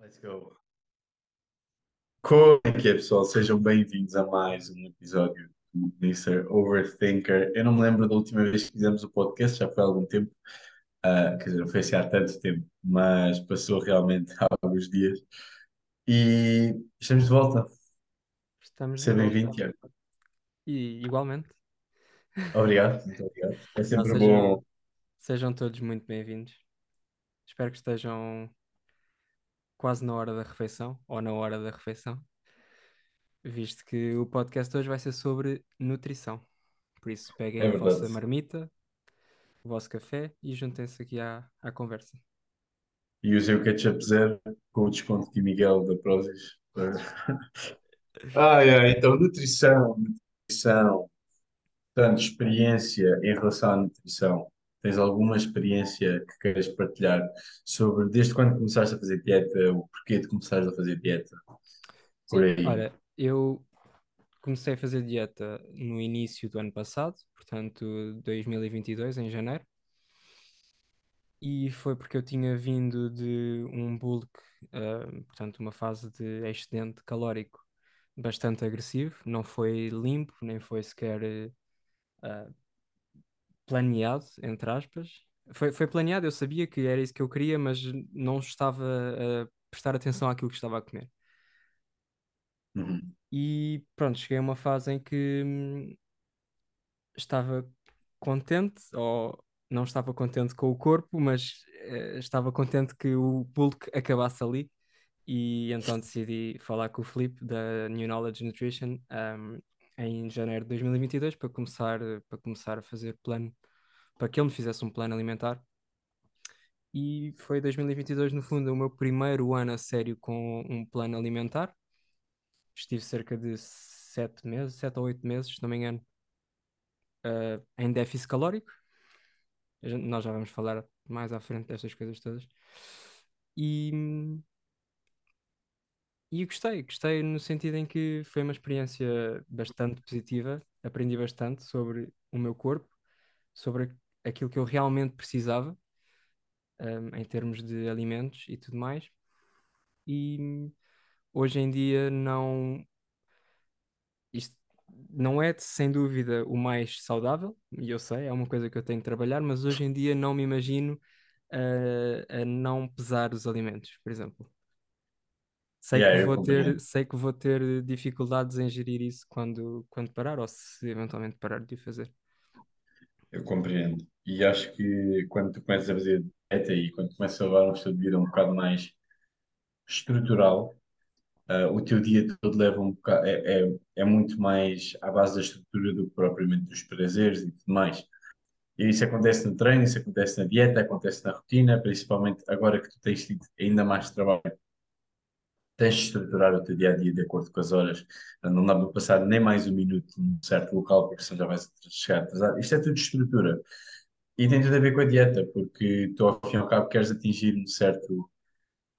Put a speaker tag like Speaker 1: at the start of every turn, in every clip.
Speaker 1: Let's go. Como é que é, pessoal? Sejam bem-vindos a mais um episódio do Mr. Overthinker. Eu não me lembro da última vez que fizemos o podcast, já foi há algum tempo, ah, quer dizer, não foi assim há tanto tempo, mas passou realmente há alguns dias. E estamos de volta.
Speaker 2: Estamos de
Speaker 1: Seja bem-vindo. Tiago.
Speaker 2: E igualmente.
Speaker 1: Obrigado, muito obrigado. É sempre bom.
Speaker 2: sejam todos muito bem-vindos. Espero que estejam quase na hora da refeição ou na hora da refeição, visto que o podcast hoje vai ser sobre nutrição. Por isso, peguem
Speaker 1: É
Speaker 2: a vossa marmita, o vosso café e juntem-se aqui à, à conversa.
Speaker 1: E usei o Ketchup Zero com o desconto de Miguel da Prozis. Ai, ai, então, nutrição, nutrição. Portanto, experiência em relação à nutrição. Tens alguma experiência que queiras partilhar sobre desde quando começaste a fazer dieta, o porquê de começares a fazer dieta, por
Speaker 2: Sim,
Speaker 1: aí?
Speaker 2: olha, eu comecei a fazer dieta no início do ano passado, portanto, 2022, em janeiro. E foi porque eu tinha vindo de um bulk, ah, portanto, uma fase de excedente calórico bastante agressivo. Não foi limpo, nem foi sequer ah, planeado, entre aspas. Foi, foi planeado, eu sabia que era isso que eu queria, mas não estava a prestar atenção àquilo que estava a comer.
Speaker 1: Uhum.
Speaker 2: E pronto, cheguei a uma fase em que hum, estava contente, ou não estava contente com o corpo, mas eh, estava contente que o bulk acabasse ali. E então decidi falar com o Filipe da New Knowledge Nutrition um, em janeiro de 2022 para começar, para começar a fazer plano, para que ele me fizesse um plano alimentar. E foi 2022, no fundo, o meu primeiro ano a sério com um plano alimentar. Estive cerca de sete meses, sete ou oito meses, se não me engano, uh, em déficit calórico. Gente- Nós já vamos falar mais à frente destas coisas todas. E, e gostei, gostei no sentido em que foi uma experiência bastante positiva. Aprendi bastante sobre o meu corpo, sobre aquilo que eu realmente precisava, um, em termos de alimentos e tudo mais. E hoje em dia não. Isto não é sem dúvida o mais saudável, e eu sei, é uma coisa que eu tenho que trabalhar, mas hoje em dia não me imagino a, a não pesar os alimentos, por exemplo. Sei que
Speaker 1: Yeah, eu
Speaker 2: vou ter, sei que vou ter dificuldades em gerir isso quando, quando parar, ou se eventualmente parar de o fazer.
Speaker 1: Eu compreendo. E acho que quando tu começas a fazer dieta e quando começas a levar um estilo de vida um bocado mais estrutural, ah, o teu dia todo leva um bocado, é, é, é muito mais à base da estrutura do que propriamente dos prazeres e tudo mais. E isso acontece no treino, isso acontece na dieta, acontece na rotina, principalmente agora que tu tens tido ainda mais trabalho, tens de estruturar o teu dia a dia de acordo com as horas. Não dá para passar nem mais um minuto num certo local, porque senão já vais chegar atrasado. Isto é tudo estrutura. E tem tudo a ver com a dieta, porque tu, ao fim e ao cabo, queres atingir um certo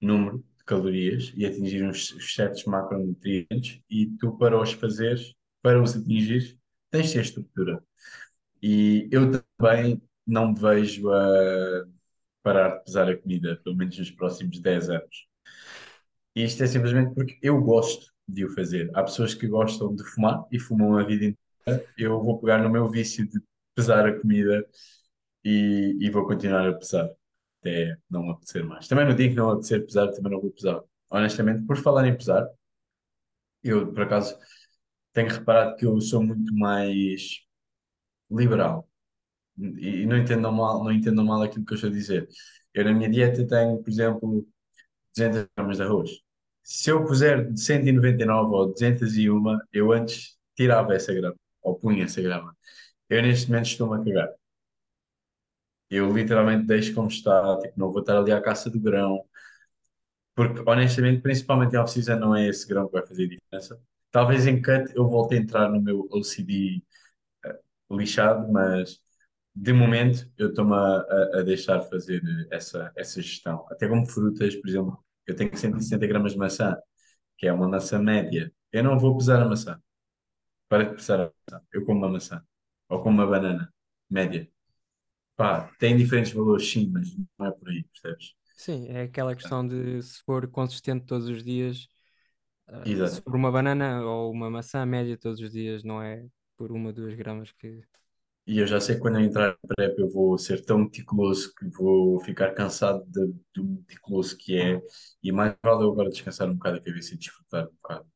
Speaker 1: número de calorias e atingir uns certos macronutrientes, e tu, para os fazeres, para os atingir, tens de ter estrutura. E eu também não me vejo a parar de pesar a comida, pelo menos nos próximos 10 anos. E isto é simplesmente porque eu gosto de o fazer. Há pessoas que gostam de fumar e fumam a vida inteira. Eu vou pegar no meu vício de pesar a comida e, e vou continuar a pesar até não apetecer mais. Também não digo que não apetecer pesar, também não vou pesar. Honestamente, por falar em pesar, eu por acaso tenho reparado que eu sou muito mais liberal. E, e não entendam mal, não entendam mal aquilo que eu estou a dizer. Eu na minha dieta tenho, por exemplo, 200 gramas de arroz. Se eu puser de 199 ou 201, eu antes tirava essa grama, ou punha essa grama. Eu neste momento estou-me a cagar. Eu literalmente deixo como está, tipo, não vou estar ali à caça do grão, porque honestamente, principalmente em off-season, não é esse grão que vai fazer diferença. Talvez em cut eu volte a entrar no meu OCD eh, lixado, mas de momento eu estou-me a- a deixar fazer essa, essa gestão. Até como frutas, por exemplo, eu tenho 160 gramas de maçã, que é uma maçã média. Eu não vou pesar a maçã. Para de pesar a maçã. Eu como uma maçã. Ou como uma banana média. Pá, tem diferentes valores, sim, mas não é por aí, percebes?
Speaker 2: Sim, é aquela questão de se for consistente todos os dias, ah, se
Speaker 1: Exato.
Speaker 2: for uma banana ou uma maçã média todos os dias, não é por uma, duas gramas que.
Speaker 1: E eu já sei que quando eu entrar na prep eu vou ser tão meticuloso que vou ficar cansado de- do meticuloso que é. E mais vale eu agora descansar um bocado a cabeça e desfrutar um bocado.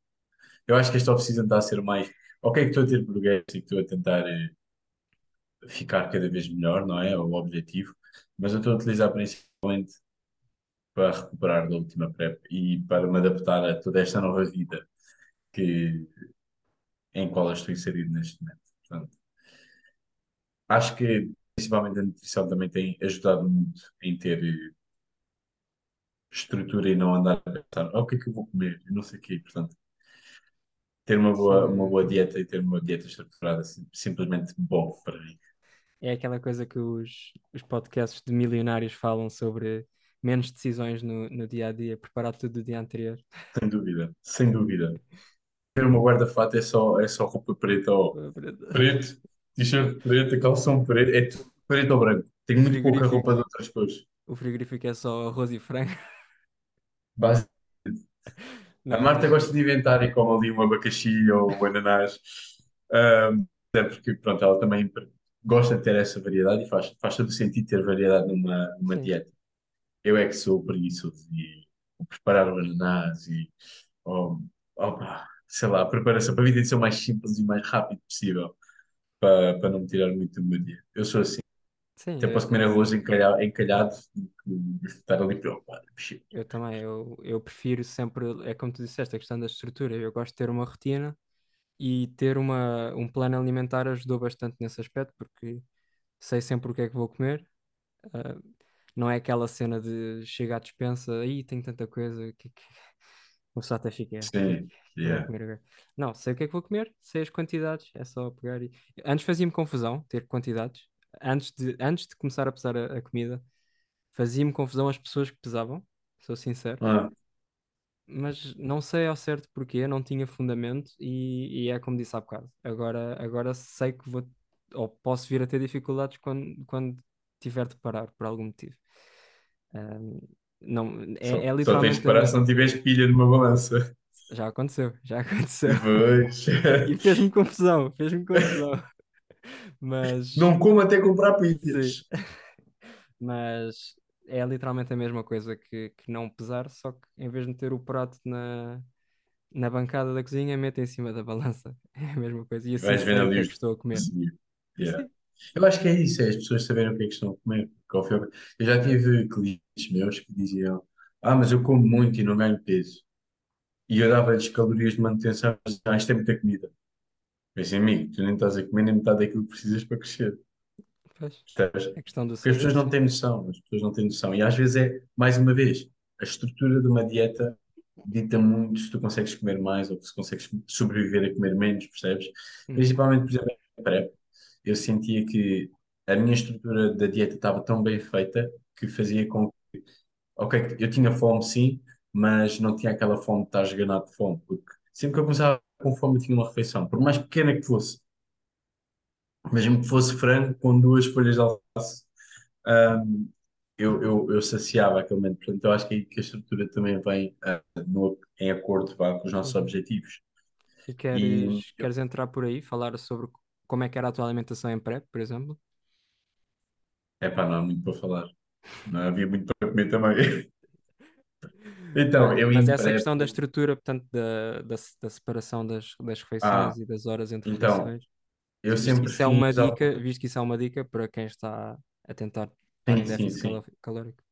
Speaker 1: Eu acho que esta off-season está a ser mais. Ok, que estou a ter progresso e que estou a tentar eh, ficar cada vez melhor, não é? É O objetivo. Mas eu estou a utilizar principalmente para recuperar da última prep e para me adaptar a toda esta nova vida que, em qual eu estou inserido neste momento. Acho que principalmente a nutrição também tem ajudado muito em ter eh, estrutura e não andar a pensar, "Ah, o que é que eu vou comer? Não sei o quê. Portanto, ter uma boa, uma boa dieta e ter uma dieta estruturada é sim- simplesmente bom para mim.
Speaker 2: é aquela coisa que os, os podcasts de milionários falam sobre menos decisões no, no dia a dia, preparar tudo do dia anterior.
Speaker 1: Sem dúvida, sem dúvida. Ter uma guarda-fato é só, é só roupa preta ou preto, t-shirt preto, calção preto, é tudo preto ou branco. Tenho muito pouca roupa de outras cores.
Speaker 2: o frigorífico é só arroz e frango.
Speaker 1: A
Speaker 2: Não,
Speaker 1: Marta
Speaker 2: mas
Speaker 1: gosta de inventar e come ali um abacaxi ou um ananás. Ahm, é porque, pronto, ela também gosta de ter essa variedade e faz, faz todo o sentido ter variedade numa, numa
Speaker 2: sim,
Speaker 1: dieta. Eu é que sou preguiçoso e preparar o ananás e, oh, opa, sei lá, a preparação para mim tem de ser o mais simples e mais rápido possível para, para não me tirar muito do meu dia. Eu sou assim.
Speaker 2: sim,
Speaker 1: Até
Speaker 2: eu,
Speaker 1: posso comer arroz encalhado, encalhado e estar ali preocupado.
Speaker 2: eu também, eu, eu prefiro sempre, é como tu disseste, a questão da estrutura. Eu gosto de ter uma rotina e ter uma, um plano alimentar ajudou bastante nesse aspecto, porque sei sempre o que é que vou comer. Ah, não é aquela cena de chegar à despensa, aí tenho tanta coisa, que, que... o até fica, é que
Speaker 1: Sim, yeah.
Speaker 2: Não, sei o que é que vou comer, sei as quantidades, é só pegar e... Antes fazia-me confusão ter quantidades. Antes de, antes de começar a pesar a, a comida, fazia-me confusão as pessoas que pesavam, sou sincero
Speaker 1: Ah,
Speaker 2: mas não sei ao certo porquê, não tinha fundamento e, e é como disse há bocado. Agora, agora sei que vou ou posso vir a ter dificuldades quando, quando tiver de parar por algum motivo. Ahm, não, é,
Speaker 1: só,
Speaker 2: é
Speaker 1: só tens de
Speaker 2: literalmente
Speaker 1: parar se não tiveres pilha numa balança.
Speaker 2: Já aconteceu, já aconteceu.
Speaker 1: Pois.
Speaker 2: E fez-me confusão, fez-me confusão. Mas
Speaker 1: Não como até comprar
Speaker 2: sim,
Speaker 1: pilhas.
Speaker 2: mas é literalmente a mesma coisa que, que não pesar, só que em vez de meter o prato na, na bancada da cozinha, mete em cima da balança. É a mesma coisa. E assim
Speaker 1: Vais vendo ali
Speaker 2: é
Speaker 1: os.
Speaker 2: que estou a comer.
Speaker 1: Yeah. Eu acho que é isso, é as pessoas saberem o que é que estão a comer. Eu já tive clientes meus que diziam: Ah, mas eu como muito e não ganho peso. E eu dava-lhes calorias de manutenção, mas ah, isto é muita comida. Disse, amigo, tu nem estás a comer nem metade daquilo que precisas para crescer.
Speaker 2: Pois,
Speaker 1: Percebes?
Speaker 2: é questão do
Speaker 1: Porque as pessoas
Speaker 2: saber,
Speaker 1: não
Speaker 2: sim.
Speaker 1: têm noção, as pessoas não têm noção. E às vezes é, mais uma vez, a estrutura de uma dieta dita muito se tu consegues comer mais ou se consegues sobreviver a comer menos, percebes?
Speaker 2: Uhum,
Speaker 1: Principalmente, por exemplo, na prep, eu sentia que a minha estrutura da dieta estava tão bem feita que fazia com que, ok, eu tinha fome sim, mas não tinha aquela fome de estar esganado de fome, porque sempre que eu começava com fome eu tinha uma refeição, por mais pequena que fosse, mesmo que fosse frango com duas folhas de alface um, eu, eu, eu saciava aquele momento. Portanto, eu acho que, é que a estrutura também vem ah, no- em acordo vá, com os nossos
Speaker 2: uhum.
Speaker 1: objetivos.
Speaker 2: E
Speaker 1: E
Speaker 2: queres,
Speaker 1: eu,
Speaker 2: queres entrar por aí, falar sobre como é que era a tua alimentação em prep, por exemplo?
Speaker 1: epá, não há muito para falar. Não havia muito para comer também. Então,
Speaker 2: Mas,
Speaker 1: eu
Speaker 2: mas essa
Speaker 1: prep.
Speaker 2: questão da estrutura, portanto, da, da, da separação das, das refeições
Speaker 1: Ah,
Speaker 2: e das horas entre
Speaker 1: então,
Speaker 2: refeições,
Speaker 1: eu
Speaker 2: visto que
Speaker 1: sempre
Speaker 2: isso é uma dica, visto que isso é uma dica para quem está a tentar em
Speaker 1: sim,
Speaker 2: déficit calórico.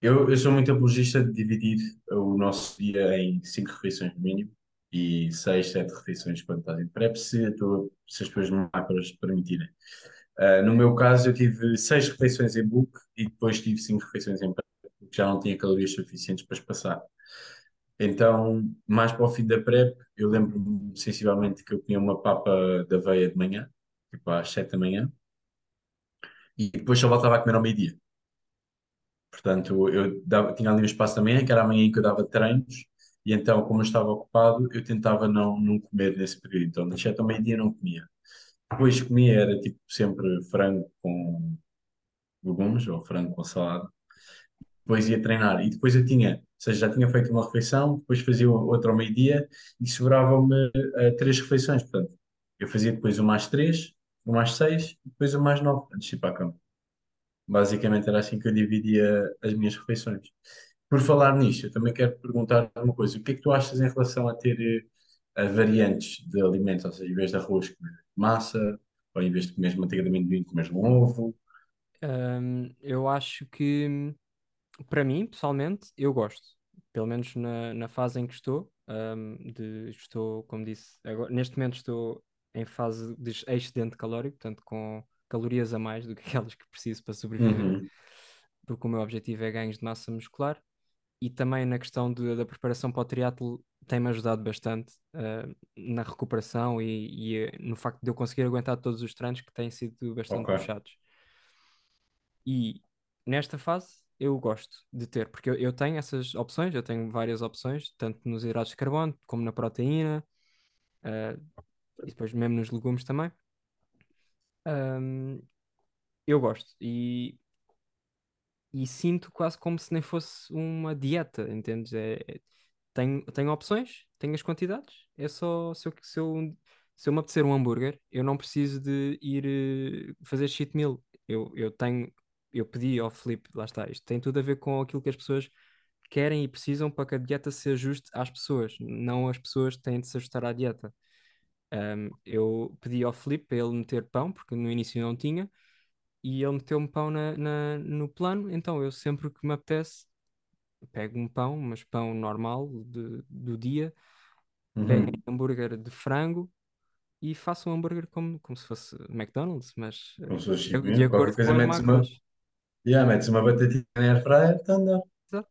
Speaker 1: Eu, eu sou muito apologista de dividir o nosso dia em cinco refeições no mínimo e seis, sete refeições quando estás em prep, se, tua- se as tuas macros permitirem. Uh, no meu caso, eu tive seis refeições em bulk e depois tive cinco refeições em prep, porque já não tinha calorias suficientes para espaçar. Então, mais para o fim da prep, eu lembro-me sensivelmente que eu comia uma papa de aveia de manhã, tipo às sete da manhã, e depois só voltava a comer ao meio-dia. Portanto, eu dava- tinha ali um espaço da manhã, que era a manhã em que eu dava treinos, e então, como eu estava ocupado, eu tentava não, não comer nesse período. Então, sete ao meio-dia não comia. Depois comia, era tipo sempre frango com legumes ou frango com salada. depois ia treinar. E depois eu tinha, ou seja, já tinha feito uma refeição, depois fazia outra ao meio-dia e sobrava-me eh, três refeições. Portanto, eu fazia depois uma às três, uma às seis e depois uma às nove, antes de ir para a cama. Basicamente era assim que eu dividia as minhas refeições. Por falar nisto, eu também quero perguntar uma coisa. O que é que tu achas em relação a ter eh, variantes de alimentos? Ou seja, em vez de arroz, comer massa, ou em vez de comer manteiga de amendoim, comer um ovo?
Speaker 2: Hum, eu acho que, para mim, pessoalmente, eu gosto. Pelo menos na, na fase em que estou. hum, de, estou, como disse, agora, neste momento estou em fase de excedente calórico, portanto, com calorias a mais do que aquelas que preciso para sobreviver,
Speaker 1: Uhum,
Speaker 2: porque o meu objetivo é ganhos de massa muscular. E também na questão de- da preparação para o triatlo tem-me ajudado bastante eh, na recuperação e, e, eh, no facto de eu conseguir aguentar todos os treinos que têm sido bastante
Speaker 1: ok.
Speaker 2: puxados. E nesta fase eu gosto de ter, porque eu, eu tenho essas opções, eu tenho várias opções, tanto nos hidratos de carbono como na proteína, eh, e depois mesmo nos legumes também. Ahm, eu gosto e, e sinto quase como se nem fosse uma dieta, entendes? É, é- tenho, tenho opções, tenho as quantidades, é só se eu, se eu, se eu me apetecer um hambúrguer, eu não preciso de ir eh, fazer cheat meal. Eu, eu tenho, eu pedi ao Felipe, lá está, isto tem tudo a ver com aquilo que as pessoas querem e precisam para que a dieta se ajuste às pessoas, não as pessoas têm de se ajustar à dieta. Um, eu pedi ao Felipe para ele meter pão, porque no início não tinha, e ele meteu-me pão na, na- no plano, então eu sempre que me apetece, pego um pão, mas pão normal de- do dia, pego
Speaker 1: Uhum.
Speaker 2: um hambúrguer de frango e faço um hambúrguer como, como se fosse McDonald's, mas eh,
Speaker 1: fosse
Speaker 2: de, de acordo com
Speaker 1: coisa metes uma, yeah, metes uma batatinha na air fryer, está.
Speaker 2: Exato.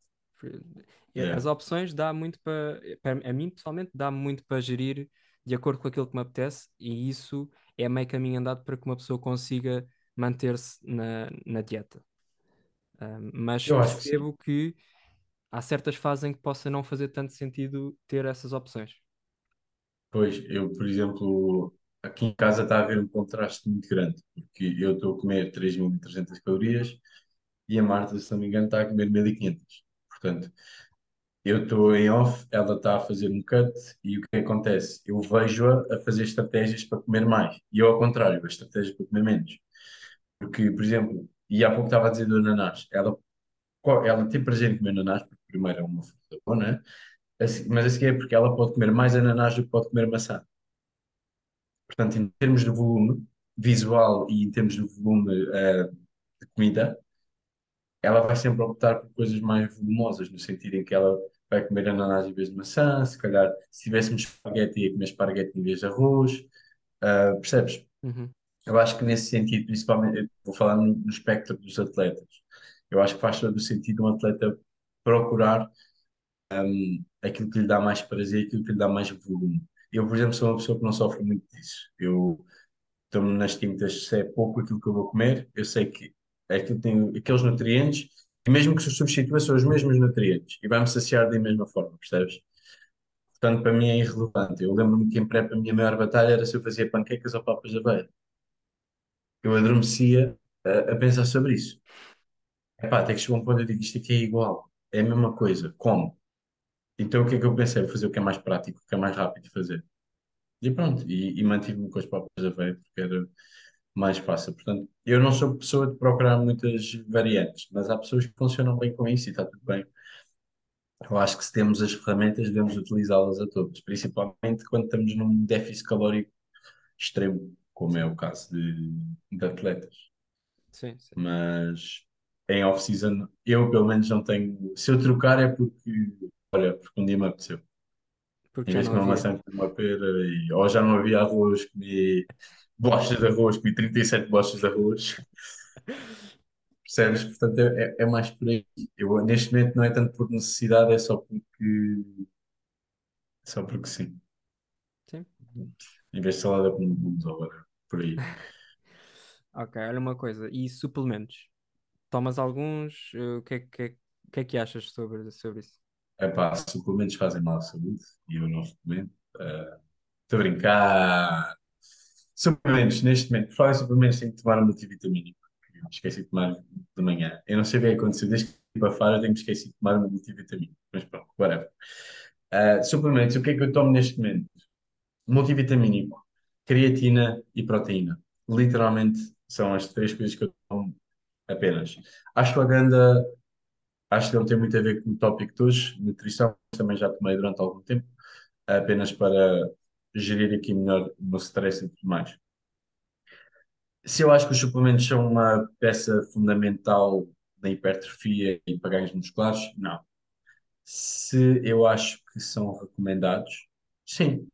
Speaker 1: Yeah.
Speaker 2: As opções dá muito para, para a mim pessoalmente dá muito para gerir de acordo com aquilo que me apetece e isso é meio caminho andado para que uma pessoa consiga manter-se na, na dieta. Um, mas
Speaker 1: Eu acho que
Speaker 2: percebo que há certas fases em que possa não fazer tanto sentido ter essas opções.
Speaker 1: Pois, eu, por exemplo, aqui em casa está a haver um contraste muito grande, porque eu estou a comer 3.300 calorias e a Marta, se não me engano, está a comer 1.500. Portanto, eu estou em off, ela está a fazer um cut e o que acontece? Eu vejo-a a fazer estratégias para comer mais e eu, ao contrário, a estratégia para comer menos. Porque, por exemplo, e há pouco estava a dizer do ananás, ela, ela tem prazer em comer ananás, porque primeiro é uma fruta boa, né? Assim- Mas assim é porque ela pode comer mais ananás do que pode comer maçã. Portanto, em termos de volume visual e em termos de volume eh, de comida, ela vai sempre optar por coisas mais volumosas, no sentido em que ela vai comer ananás em vez de maçã, se calhar, se tivéssemos esparguete, ia comer esparguete em vez de arroz, Ah, percebes?
Speaker 2: Uhum.
Speaker 1: Eu acho que nesse sentido, principalmente, vou falar no, no espectro dos atletas, eu acho que faz todo o sentido um atleta procurar aquilo que lhe dá mais prazer, aquilo que lhe dá mais volume. Eu, por exemplo, sou uma pessoa que não sofre muito disso. Eu estou-me nas tintas se é pouco aquilo que eu vou comer, eu sei que aquilo tem aqueles nutrientes, e mesmo que se substitua, são os mesmos nutrientes, e vai-me saciar da mesma forma, percebes? Portanto, para mim é irrelevante. Eu lembro-me que em prep a minha maior batalha era se eu fazia panquecas ou papas de aveia. Eu adormecia a, a pensar sobre isso. Epá, até que chegou um ponto eu digo, isto aqui é igual, é a mesma coisa, como? Então o que é que eu pensei? Vou fazer o que é mais prático, o que é mais rápido de fazer. E pronto, e, e mantive-me com as papas de aveia, porque era mais fácil. Portanto, eu não sou pessoa de procurar muitas variantes, mas há pessoas que funcionam bem com isso e está tudo bem. Eu acho que se temos as ferramentas, devemos utilizá-las a todos, principalmente quando estamos num déficit calórico extremo, como é o caso de, de atletas.
Speaker 2: sim, sim.
Speaker 1: Mas em off-season, eu pelo menos não tenho. Se eu trocar é porque, olha, porque um dia me apeteceu.
Speaker 2: Porque
Speaker 1: Em vez de comer uma maçã, uma pera, e, ou já não havia arroz, comi bolachas de arroz, comi 37 bolachas de arroz. Percebes? Portanto, é, é é mais por aí. Eu, neste momento não é tanto por necessidade, é só porque, só porque sim.
Speaker 2: Sim.
Speaker 1: Em vez de salada com legumes ou whatever, por aí.
Speaker 2: Ok, olha uma coisa. E suplementos? Tomas alguns? Eh, O que é que, que é que achas sobre, sobre isso?
Speaker 1: Epá, suplementos fazem mal à saúde e eu não recomendo. Estou a brincar. Suplementos, neste momento, por falar em suplementos, tenho que tomar um multivitamínico. Esqueci de tomar de manhã. Eu não sei o que é aconteceu. Desde que abafar, eu tenho que esquecer de tomar uma multivitamina. Mas pronto, whatever. Uh, suplementos, o que é que eu tomo neste momento? Multivitamínico, creatina e proteína. Literalmente são as três coisas que eu tomo apenas. Ashwagandha, acho que não tem muito a ver com o tópico de hoje, nutrição, também já tomei durante algum tempo, apenas para gerir aqui melhor o meu stress e tudo mais. Se eu acho que os suplementos são uma peça fundamental na hipertrofia e para ganhos musculares, não. Se eu acho que são recomendados, sim.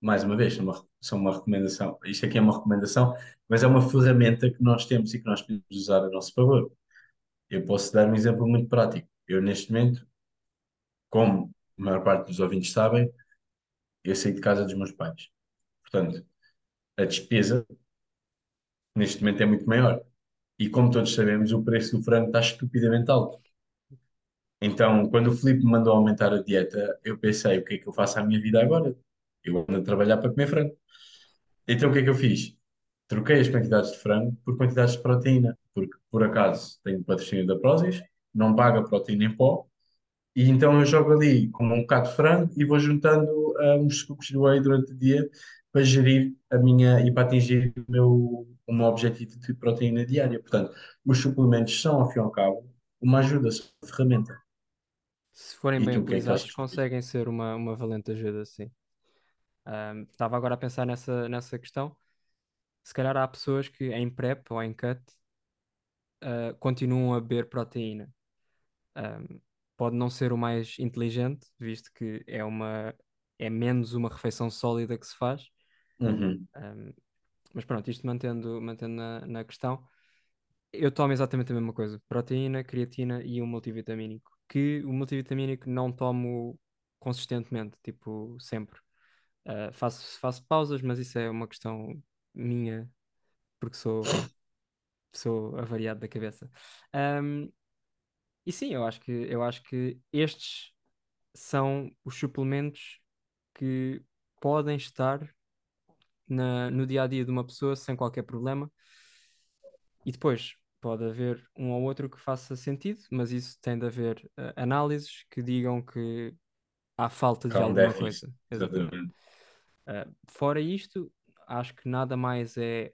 Speaker 1: Mais uma vez, são uma, são uma recomendação. Isto aqui é uma recomendação, mas é uma ferramenta que nós temos e que nós podemos usar a nosso favor. Eu posso dar um exemplo muito prático. Eu, neste momento, como a maior parte dos ouvintes sabem, eu saí de casa dos meus pais. Portanto, a despesa neste momento é muito maior. E como todos sabemos, o preço do frango está estupidamente alto. Então, quando o Filipe me mandou aumentar a dieta, eu pensei, o que é que eu faço à minha vida agora? Eu ando a trabalhar para comer frango. Então, o que é que eu fiz? Troquei as quantidades de frango por quantidades de proteína, porque por acaso tenho patrocínio da Prozis, não paga proteína em pó, e então eu jogo ali com um bocado de frango e vou juntando uh, uns scoops de whey durante o dia para gerir a minha e para atingir o meu, o meu objetivo de proteína diária. Portanto, os suplementos são, ao fim e ao cabo, uma ajuda, são uma ferramenta.
Speaker 2: Se forem
Speaker 1: E
Speaker 2: bem
Speaker 1: é
Speaker 2: utilizados,
Speaker 1: achas?
Speaker 2: conseguem ser uma, uma valente ajuda, sim. Ahm, Estava agora a pensar nessa, nessa questão. Se calhar há pessoas que em prep ou em cut ah, continuam a beber proteína. Ahm, pode não ser o mais inteligente, visto que é uma é menos uma refeição sólida que se faz.
Speaker 1: Uhum,
Speaker 2: Ahm, mas pronto, isto mantendo, mantendo na, na questão, eu tomo exatamente a mesma coisa: proteína, creatina e um multivitamínico. Que o multivitamínico não tomo consistentemente, tipo, sempre. Ah, faço, faço pausas, mas isso é uma questão minha, porque sou, sou avariado da cabeça. Ahm, e sim, eu acho que, eu acho que estes são os suplementos que podem estar na, no dia a dia de uma pessoa sem qualquer problema. E depois pode haver um ou outro que faça sentido, mas isso tem de haver ah, análises que digam que há falta de
Speaker 1: um
Speaker 2: alguma
Speaker 1: déficit,
Speaker 2: coisa. Exatamente.
Speaker 1: exatamente.
Speaker 2: Ah, fora isto, acho que nada mais é,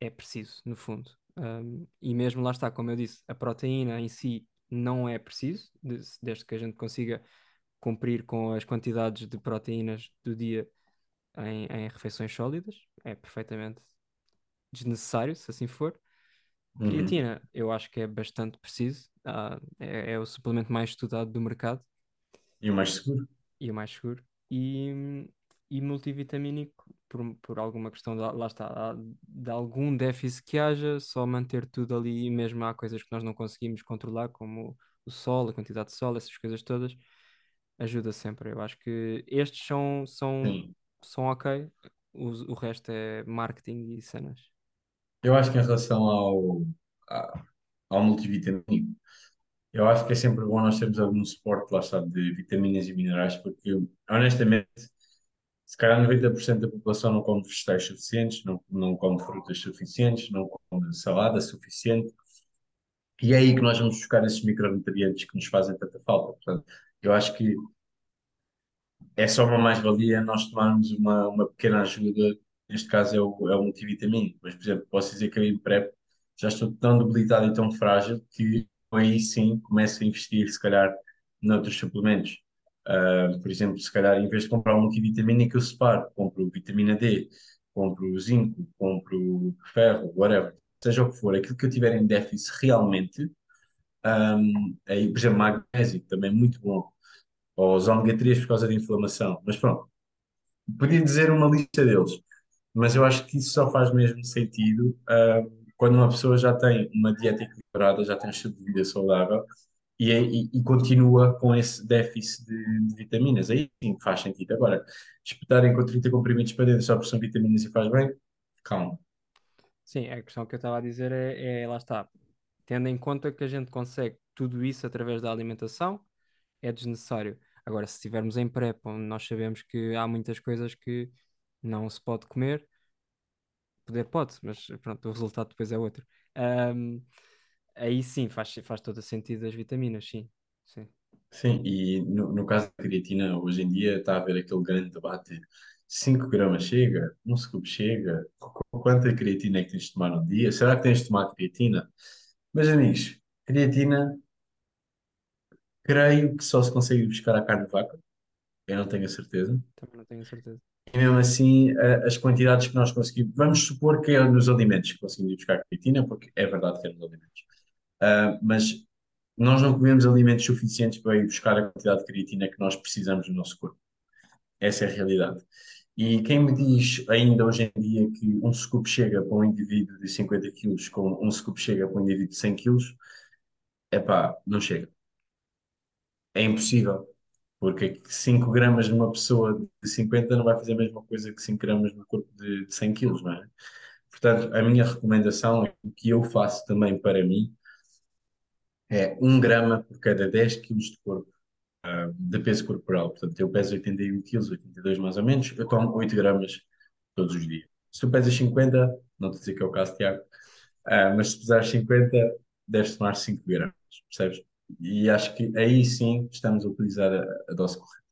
Speaker 2: é preciso, no fundo. Um, e mesmo lá está, como eu disse, a proteína em si não é preciso, des- desde que a gente consiga cumprir com as quantidades de proteínas do dia em, em refeições sólidas, é perfeitamente desnecessário, se assim for.
Speaker 1: Uhum.
Speaker 2: Creatina, eu acho que é bastante preciso, ah, é, é o suplemento mais estudado do mercado
Speaker 1: E o mais seguro?
Speaker 2: e o mais seguro. E, e multivitamínico, por, por alguma questão, de, lá está, de algum déficit que haja, só manter tudo ali, e mesmo há coisas que nós não conseguimos controlar, como o sol, a quantidade de sol, essas coisas todas, ajuda sempre. Eu acho que estes são, são,
Speaker 1: Sim.
Speaker 2: são ok, o, o resto é marketing e cenas.
Speaker 1: Eu acho que em relação ao, a- ao multivitamínico, eu acho que é sempre bom nós termos algum suporte, lá está, de vitaminas e minerais, porque honestamente, calhar 90% da população não come vegetais suficientes, não, não come frutas suficientes, não come salada suficiente, e é aí que nós vamos buscar esses micronutrientes que nos fazem tanta falta. Portanto, eu acho que é só uma mais-valia nós tomarmos uma, uma pequena ajuda, neste caso é o, é o multivitamínico, mas, por exemplo, posso dizer que eu em PrEP já estou tão debilitado e tão frágil que aí sim começo a investir, se calhar, noutros suplementos. Ah, por exemplo, se calhar, em vez de comprar um multivitamínico, eu separo, compro vitamina D, compro zinco, compro ferro, whatever, seja o que for, aquilo que eu tiver em déficit realmente, ah, aí, por exemplo, magnésio, também é muito bom ou os ômega 3 por causa da inflamação. Mas pronto, podia dizer uma lista deles, mas eu acho que isso só faz mesmo sentido ah, quando uma pessoa já tem uma dieta equilibrada, já tem um estilo de vida saudável e, é- e- e continua com esse déficit de, de vitaminas. Aí sim faz sentido. Agora, espetarem com 30 comprimidos para dentro só porque são vitaminas e faz bem, calma.
Speaker 2: Sim, a questão que eu estava a dizer é, é, lá está, tendo em conta que a gente consegue tudo isso através da alimentação, é desnecessário. Agora, se estivermos em onde nós sabemos que há muitas coisas que não se pode comer, poder pode, mas pronto, o resultado depois é outro. Ahm, aí sim faz, faz todo o sentido as vitaminas, sim. Sim,
Speaker 1: Sim, e no, no caso da creatina, hoje em dia está a haver aquele grande debate: 5 gramas chega? Um scoop chega? Qu- Quanta creatina é que tens de tomar no dia? Será que tens de tomar creatina? Meus amigos, creatina, creio que só se consegue buscar a carne de vaca, eu não tenho a certeza.
Speaker 2: também não tenho certeza.
Speaker 1: E mesmo assim, a- as quantidades que nós conseguimos, vamos supor que é nos alimentos que conseguimos buscar creatina, porque é verdade que é nos alimentos. Ah, mas nós não comemos alimentos suficientes para ir buscar a quantidade de creatina que nós precisamos no nosso corpo. Essa é a realidade. E quem me diz ainda hoje em dia que um scoop chega para um indivíduo de 50 quilos, com um scoop chega para um indivíduo de 100 quilos, epá, não chega. É impossível. Porque 5 gramas numa pessoa de 50 não vai fazer a mesma coisa que 5 gramas no corpo de, de 100 quilos, não é? Portanto, a minha recomendação, é o que eu faço também para mim, é um grama por cada 10 quilos de corpo, ah, de peso corporal. Portanto, eu peso 81 quilos, 82 mais ou menos, eu tomo 8 gramas todos os dias. Se tu pesas 50, não a dizer que é o caso, Tiago, ah, mas se pesares 50, deves tomar 5 gramas, percebes? E acho que aí sim estamos a utilizar a, a dose correta.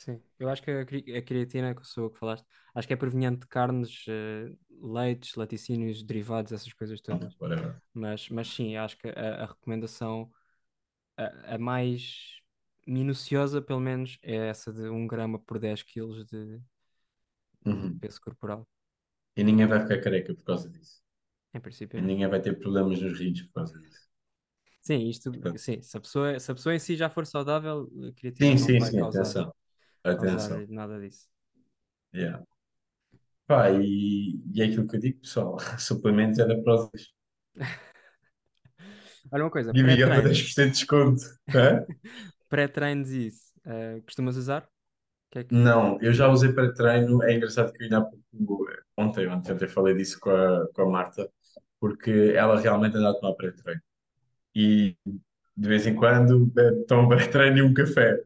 Speaker 2: Sim, eu acho que a, cre- a creatina, que sou o que falaste, acho que é proveniente de carnes, eh, leites, laticínios, derivados, essas coisas
Speaker 1: Pronto,
Speaker 2: todas.
Speaker 1: whatever.
Speaker 2: Mas, mas sim, acho que a, a recomendação, a, a mais minuciosa, pelo menos, é essa de um grama por 10 quilos de, de
Speaker 1: Uhum.
Speaker 2: peso corporal.
Speaker 1: E ninguém vai ficar careca por causa disso.
Speaker 2: Em princípio,
Speaker 1: E
Speaker 2: não.
Speaker 1: ninguém vai ter problemas nos rins por causa disso.
Speaker 2: Sim, isto,
Speaker 1: Portanto,
Speaker 2: sim, se a pessoa, se a pessoa em si já for saudável, a creatina
Speaker 1: sim,
Speaker 2: não
Speaker 1: sim,
Speaker 2: vai
Speaker 1: sim,
Speaker 2: causar,
Speaker 1: atenção. Atenção.
Speaker 2: nada disso.
Speaker 1: Yeah. Pá, e, e é aquilo que eu digo, pessoal, suplementos é da Prozis.
Speaker 2: Olha uma coisa,
Speaker 1: E Miguel para dez por
Speaker 2: pré-treinos.
Speaker 1: cento de desconto. Hã?
Speaker 2: Pré-treinos e isso. eh, costumas usar? O que é que.
Speaker 1: Não, eu já usei para treino. É engraçado que eu ainda há pouco, ontem, ontem até falei disso com a, com a Marta, porque ela realmente anda a tomar pré-treino. E de vez em quando eh, toma pré-treino e um café.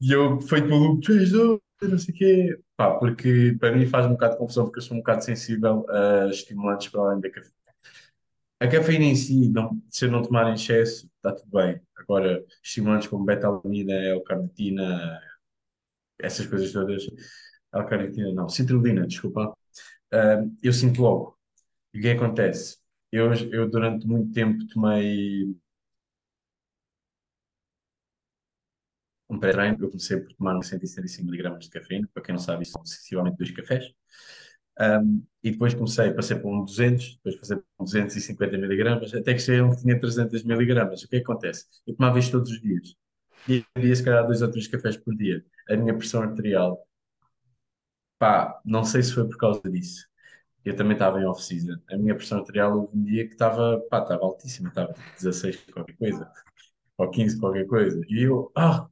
Speaker 1: E eu, feito maluco, tu és doido, não sei o quê. Pá, porque para mim faz um bocado de confusão, porque eu sou um bocado sensível a estimulantes para além da café. A cafeína em si, não, se eu não tomar em excesso, está tudo bem. Agora, estimulantes como beta-alanina, L-carnitina, essas coisas todas, L-carnitina não, citrulina, desculpa, ah, eu sinto logo. E o é que acontece? Eu, eu durante muito tempo tomei um pré-treino, eu comecei por tomar 175 miligramas de cafeína, para quem não sabe, isso são sensivelmente dois cafés. Um, e depois comecei, passei para um 200, depois passei para um 250 miligramas, até que cheguei a um que tinha 300 miligramas. O que é que acontece? Eu tomava isto todos os dias. E bebia se calhar dois ou três cafés por dia. A minha pressão arterial, pá, não sei se foi por causa disso. Eu também estava em off-season. A minha pressão arterial houve um dia que estava, pá, estava altíssima, estava tipo 16 qualquer coisa, ou 15 qualquer coisa. E eu, ah,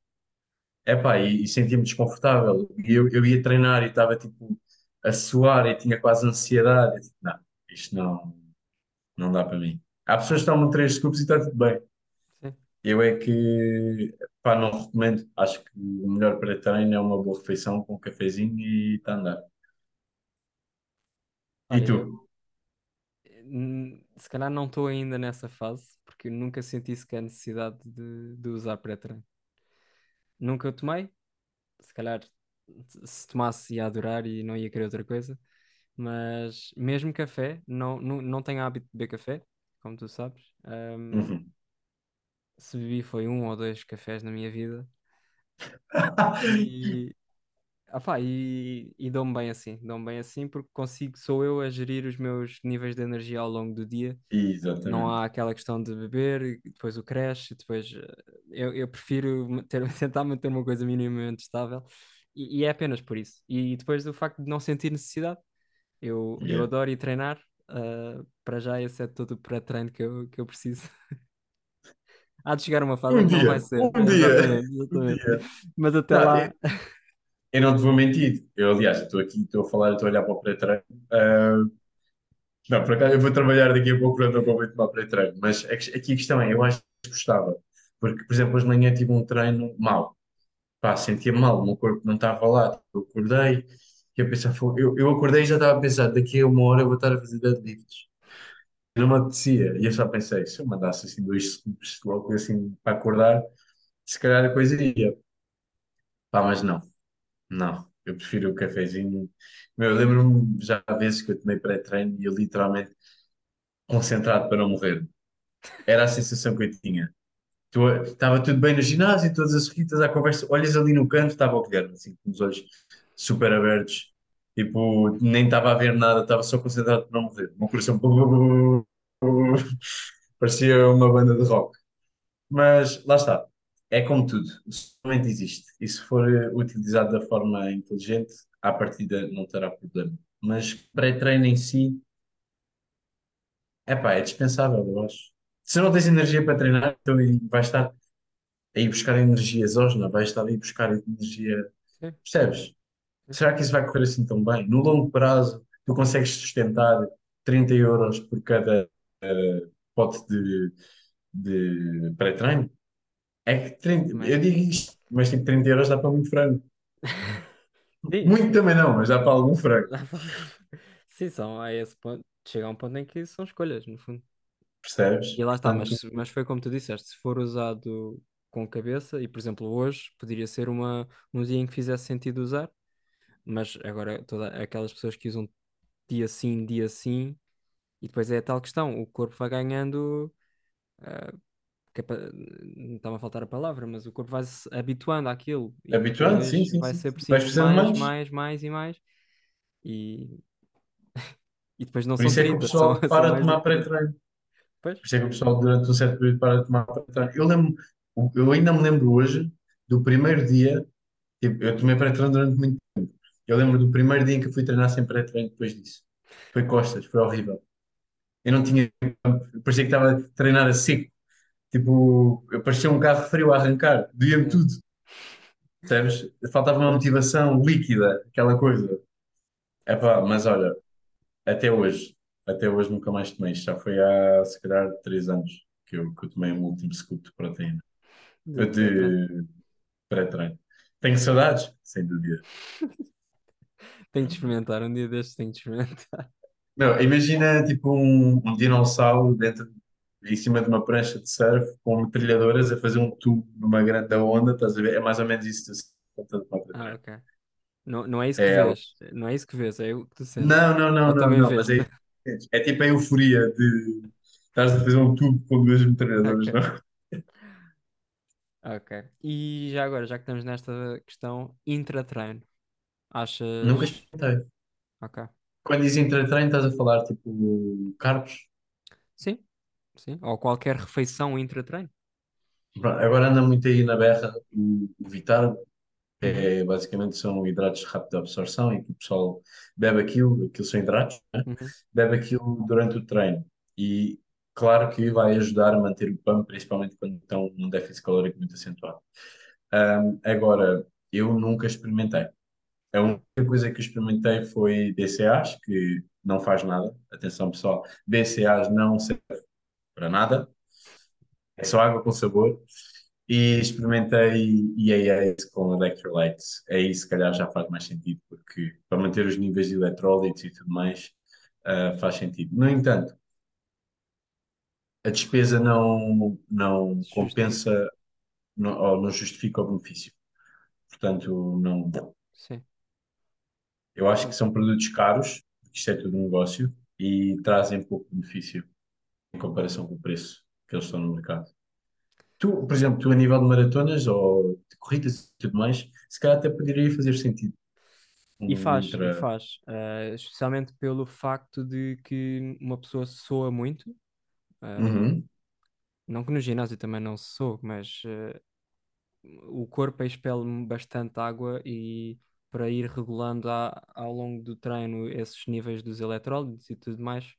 Speaker 1: epá, e, e sentia-me desconfortável. E eu, eu ia treinar e estava tipo a suar e tinha quase ansiedade. Eu, tipo, não, isto não, não dá para mim. Há pessoas que tomam três scoops e está tudo bem.
Speaker 2: Sim.
Speaker 1: Eu é que, pá, não recomendo. Acho que o melhor para treino é uma boa refeição com um cafezinho e está a andar. E
Speaker 2: Olha,
Speaker 1: tu?
Speaker 2: se calhar não estou ainda nessa fase, porque eu nunca senti sequer necessidade de, de usar pré-treino. Nunca tomei, se calhar se tomasse ia adorar e não ia querer outra coisa, mas mesmo café, não, não, não tenho hábito de beber café, como tu sabes. Hum,
Speaker 1: Uhum.
Speaker 2: se bebi foi um ou dois cafés na minha vida e, ah pá, e, e dou-me bem assim, dou-me bem assim porque consigo, sou eu a gerir os meus níveis de energia ao longo do dia. Não
Speaker 1: Exatamente.
Speaker 2: há aquela questão de beber, depois o crash, e depois eh, eu, eu prefiro ter, tentar manter uma coisa minimamente estável e, e é apenas por isso. E depois do facto de não sentir necessidade, eu, eu
Speaker 1: Yeah.
Speaker 2: adoro ir treinar. ah, para já, esse é todo o pré-treino que eu, que eu preciso. Há de chegar uma fase
Speaker 1: Um
Speaker 2: que não vai
Speaker 1: dia,
Speaker 2: ser,
Speaker 1: um dia,
Speaker 2: exatamente,
Speaker 1: um dia.
Speaker 2: Mas até
Speaker 1: Não, eu,
Speaker 2: lá,
Speaker 1: eu não te vou mentir. Eu, aliás, estou aqui, estou a falar, estou a olhar para o pré-treino. Ah, não, por acaso eu vou trabalhar daqui a pouco não para o pré-treino. Mas aqui a questão é, eu acho que gostava. Porque, por exemplo, hoje de manhã tive um treino mau. Pá, sentia mal, o meu corpo não estava lá. Eu acordei e eu pensava, eu, eu acordei e já estava a pensar, daqui a uma hora eu vou estar a fazer deadlifts. não me apetecia. E eu só pensei, se eu mandasse assim dois scoops logo assim para acordar, se calhar a coisa ia. Pá, mas não, não. Eu prefiro o cafezinho. Meu, eu lembro-me já vezes que eu tomei pré-treino e eu literalmente concentrado para não morrer. Era a sensação que eu tinha. Estava tudo bem no ginásio, todas as sorritas à conversa. Olhas ali no canto, estava o Guilherme, assim, com os olhos super abertos. Tipo, nem estava a ver nada, estava só concentrado para não morrer. O meu coração parecia uma banda de rock. Mas lá está. É como tudo. O suplemento existe. E se for eh, utilizado da forma inteligente, à partida não terá problema. Mas pré-treino em si, epá, é dispensável, eu acho. Se não tens energia para treinar, então vais estar aí buscar energia exógena, vais estar aí buscar energia.
Speaker 2: Sim,
Speaker 1: Percebes? Será que isso vai correr assim tão bem? No longo prazo, tu consegues sustentar 30 euros por cada eh, pote de, de pré-treino? É que 30,
Speaker 2: Também.
Speaker 1: eu digo isto, mas tipo 30 euros dá para muito frango. Muito também não, mas dá para algum frango.
Speaker 2: Sim, são a esse ponto. Chega a um ponto em que são escolhas, no fundo.
Speaker 1: Percebes?
Speaker 2: E lá está,
Speaker 1: Portanto,
Speaker 2: mas, mas foi como tu disseste, se for usado com cabeça, e por exemplo hoje poderia ser uma, um dia em que fizesse sentido usar, mas agora todas aquelas pessoas que usam dia sim, dia sim, e depois é a tal questão, o corpo vai ganhando, ah, capa- não está-me a faltar a palavra, mas o corpo vai se habituando àquilo,
Speaker 1: habituando, sim, sim,
Speaker 2: vai ser preciso mais,
Speaker 1: mais.
Speaker 2: mais, mais e mais, e, e depois não
Speaker 1: Por
Speaker 2: são
Speaker 1: isso é que o
Speaker 2: 30 são,
Speaker 1: pessoal
Speaker 2: são
Speaker 1: para de tomar
Speaker 2: que 30.
Speaker 1: pré-treino. Por isso é que o pessoal durante um certo período para de tomar pré-treino. Eu lembro, eu ainda me lembro hoje do primeiro dia, tipo, eu tomei pré-treino durante muito tempo. Eu lembro do primeiro dia em que eu fui treinar sem pré-treino depois disso. Foi costas, foi horrível. Eu não tinha, parecia que estava a treinar a seco. Tipo, eu parecia um carro frio a arrancar, doía-me
Speaker 2: sim.
Speaker 1: tudo, percebes? Faltava uma motivação líquida, aquela coisa. Epá, mas olha, até hoje, até hoje nunca mais tomei. Isto Já foi há, se calhar, três anos que eu, que eu tomei o meu último scoop de proteína,
Speaker 2: De
Speaker 1: eh,
Speaker 2: pré-treino.
Speaker 1: de pré-treino. Tenho saudades? Sem dúvida.
Speaker 2: Tenho de experimentar, um dia destes tenho de experimentar.
Speaker 1: Meu, imagina tipo um, um dinossauro dentro, em cima de uma prancha de surf com metralhadoras a fazer um tubo numa grande onda, estás a ver? É mais ou menos isso que eu estou a
Speaker 2: Ah, ok. Não, não é isso que
Speaker 1: É
Speaker 2: vês. Não é isso que vês, é o que tu sentes.
Speaker 1: Não, não, não, não, não, mas é, é tipo a euforia de estás a fazer um tubo com duas metralhadoras,
Speaker 2: Ok,
Speaker 1: não?
Speaker 2: ok. E já agora, já que estamos nesta questão, intratreino.
Speaker 1: Nunca
Speaker 2: Achas.
Speaker 1: experimentei.
Speaker 2: Ok.
Speaker 1: Quando dizes intra-treino, estás a falar tipo carbos?
Speaker 2: Sim, sim. Ou qualquer refeição intratreino.
Speaker 1: Agora anda muito aí na berra o, o Vitar, é, basicamente são hidratos de rápida absorção e que o pessoal bebe aquilo, aquilo são hidratos, né?
Speaker 2: uhum.
Speaker 1: Bebe aquilo durante o treino. E claro que vai ajudar a manter o pump, principalmente quando estão num déficit calórico muito acentuado. Ahm, agora, eu nunca experimentei. A única coisa que experimentei foi BCAAs, que não faz nada. Atenção, pessoal, BCAAs não serve para nada, é só água com sabor. E experimentei EAAs com electrolytes. Aí, se calhar, já faz mais sentido, porque para manter os níveis de eletrólitos e tudo mais, ah, faz sentido. No entanto, a despesa não, não
Speaker 2: Justifica.
Speaker 1: compensa não, ou não justifica o benefício. Portanto, não.
Speaker 2: Sim.
Speaker 1: Eu acho que são produtos caros, porque isto é tudo um negócio, e trazem pouco benefício em comparação com o preço que eles estão no mercado. Tu, por exemplo, tu a nível de maratonas ou de corridas e tudo mais, se calhar até poderia fazer sentido
Speaker 2: E faz, e faz. eh, especialmente pelo facto de que uma pessoa soa muito. eh,
Speaker 1: Uhum,
Speaker 2: não que no ginásio também não se soa, mas eh, o corpo expele bastante água e para ir regulando a- ao longo do treino esses níveis dos eletrólitos e tudo mais,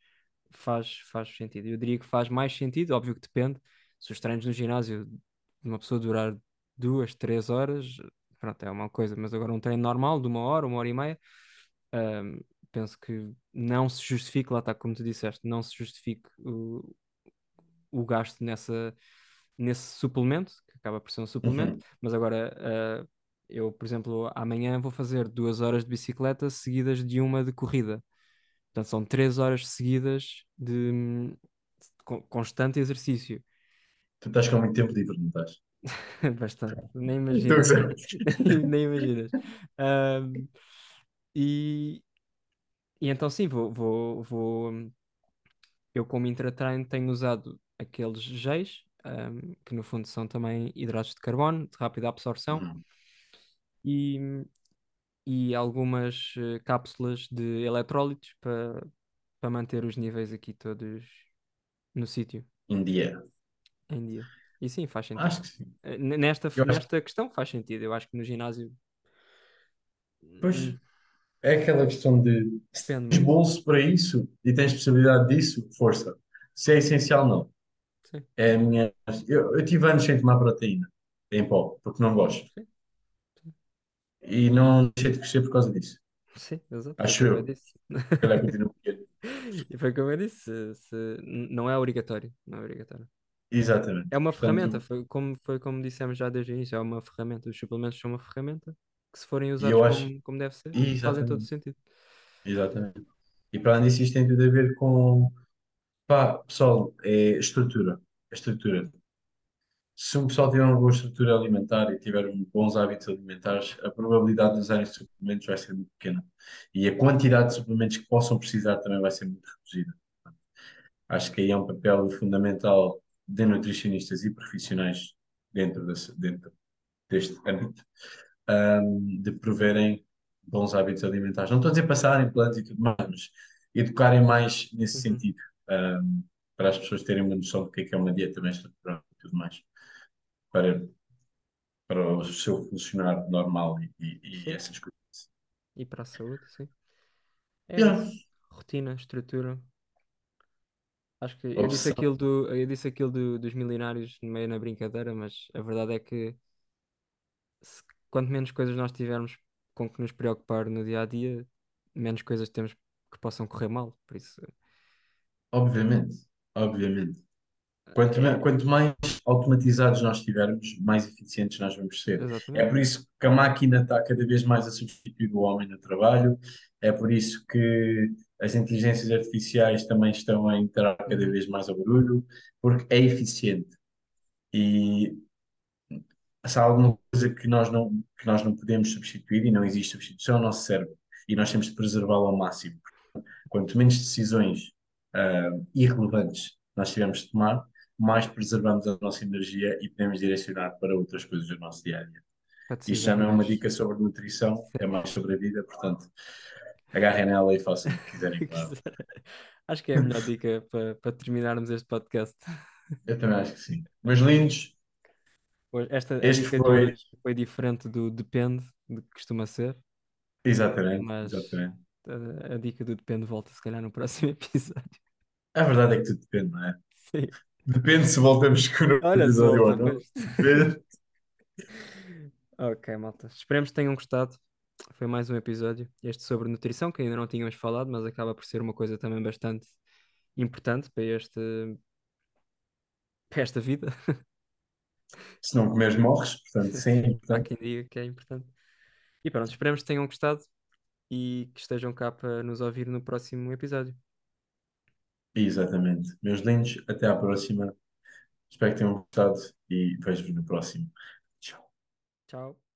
Speaker 2: faz, faz sentido. Eu diria que faz mais sentido, óbvio que depende. Se os treinos no ginásio de uma pessoa durar duas, três horas, pronto, é uma coisa, mas agora um treino normal de uma hora, uma hora e meia, ahm, penso que não se justifique, lá está, como tu disseste, não se justifique o, o gasto nessa, nesse suplemento, que acaba por ser um suplemento,
Speaker 1: uhum.
Speaker 2: mas agora ah, eu, por exemplo, amanhã vou fazer duas horas de bicicleta seguidas de uma de corrida. Portanto, são três horas seguidas de hum, con- constante exercício.
Speaker 1: Tu estás com muito tempo livre, não estás?
Speaker 2: Bastante, nem imaginas. Nem, imaginas. Ahm, e, e então, sim, vou, vou, vou. Eu, como intratreino, tenho usado aqueles géis, ahm, que no fundo são também hidratos de carbono, de rápida absorção,
Speaker 1: Uhum.
Speaker 2: e, e algumas eh, cápsulas de eletrólitos para para manter os níveis aqui todos no sítio,
Speaker 1: Um dia.
Speaker 2: em dia. E sim, faz sentido.
Speaker 1: Acho que sim.
Speaker 2: Eh, Nesta,
Speaker 1: Eu acho que,
Speaker 2: nesta questão faz sentido. Eu acho que no ginásio
Speaker 1: pois,
Speaker 2: hum,
Speaker 1: é aquela questão de
Speaker 2: depende
Speaker 1: tens bolso para isso e tens possibilidade disso, força. Se é essencial, não.
Speaker 2: Sim,
Speaker 1: É minha. Eu, eu tive anos sem tomar proteína em pó, porque não gosto.
Speaker 2: sim.
Speaker 1: E não deixei de crescer por causa disso.
Speaker 2: sim, exato,
Speaker 1: Acho
Speaker 2: como eu. E foi como eu disse, se- não é obrigatório, não é obrigatório.
Speaker 1: Exatamente.
Speaker 2: É uma ferramenta,
Speaker 1: Portanto,
Speaker 2: foi como, foi como dissemos já desde o início, é uma ferramenta. Os suplementos são uma ferramenta que, se forem usados
Speaker 1: eu acho.
Speaker 2: como, como deve ser, fazem todo o
Speaker 1: Exatamente.
Speaker 2: sentido.
Speaker 1: Exatamente. E para além disso, isto tem tudo a ver com. Pá, pessoal, é estrutura. A estrutura. Se um pessoal tiver uma boa estrutura alimentar e tiver um- bons hábitos alimentares, a probabilidade de usarem suplementos vai ser muito pequena. E a quantidade de suplementos que possam precisar também vai ser muito reduzida. Acho que aí é um papel fundamental de nutricionistas e profissionais dentro, desse, dentro deste âmbito, ahm, de proverem bons hábitos alimentares. Não estou a dizer passarem planos e tudo mais, mas educarem mais nesse
Speaker 2: Uhum.
Speaker 1: sentido, ahm, para as pessoas terem uma noção do que é que é uma dieta bem estruturada e tudo mais, para, para o seu funcionar normal e, e, e essas coisas.
Speaker 2: e para a saúde, sim. É
Speaker 1: Yeah.
Speaker 2: Rotina, estrutura. Acho que eu disse aquilo do, eu disse aquilo do- dos milionários meio na brincadeira, mas a verdade é que se- quanto menos coisas nós tivermos com que nos preocupar no dia a dia, menos coisas temos que possam correr mal. Por isso,
Speaker 1: obviamente, obviamente. Quanto,
Speaker 2: é
Speaker 1: quanto mais automatizados nós tivermos, mais eficientes nós vamos ser. É
Speaker 2: exatamente.
Speaker 1: por isso que a máquina está cada vez mais a substituir o homem no trabalho, é por isso que as inteligências artificiais também estão a entrar cada
Speaker 2: Uhum.
Speaker 1: vez mais ao barulho, porque é eficiente. E se há alguma coisa que nós não, que nós não podemos substituir, e não existe substituição, é o nosso cérebro. E nós temos de preservá-lo ao máximo. Quanto menos decisões ah, irrelevantes nós tivermos de tomar, mais preservamos a nossa energia e podemos direcionar para outras coisas do nosso dia a dia. Isto já não é uma dica sobre nutrição, é mais sobre a vida, portanto, agarrem nela e façam o que quiserem ela.
Speaker 2: Acho que é a melhor dica para, para terminarmos este podcast.
Speaker 1: Eu também acho que sim. Meus lindos,
Speaker 2: Esta,
Speaker 1: este foi.
Speaker 2: foi diferente do depende, do que costuma ser,
Speaker 1: Exatamente,
Speaker 2: mas
Speaker 1: exatamente.
Speaker 2: a, a dica do depende volta se calhar no próximo episódio.
Speaker 1: A verdade é que tudo depende, não é?
Speaker 2: Sim.
Speaker 1: Depende se voltamos com o
Speaker 2: Olha, se
Speaker 1: episódio ou não.
Speaker 2: Ok, malta. Esperemos que tenham gostado. Foi mais um episódio. Este sobre nutrição, que ainda não tínhamos falado, mas acaba por ser uma coisa também bastante importante para este, para esta vida.
Speaker 1: Se não comeres, morres, portanto, sim, é
Speaker 2: há quem diga que é importante. E pronto, esperemos que tenham gostado e que estejam cá para nos ouvir no próximo episódio.
Speaker 1: Exatamente. Meus lindos, até à próxima. Espero que tenham gostado e vejo-vos no próximo. Tchau.
Speaker 2: Tchau.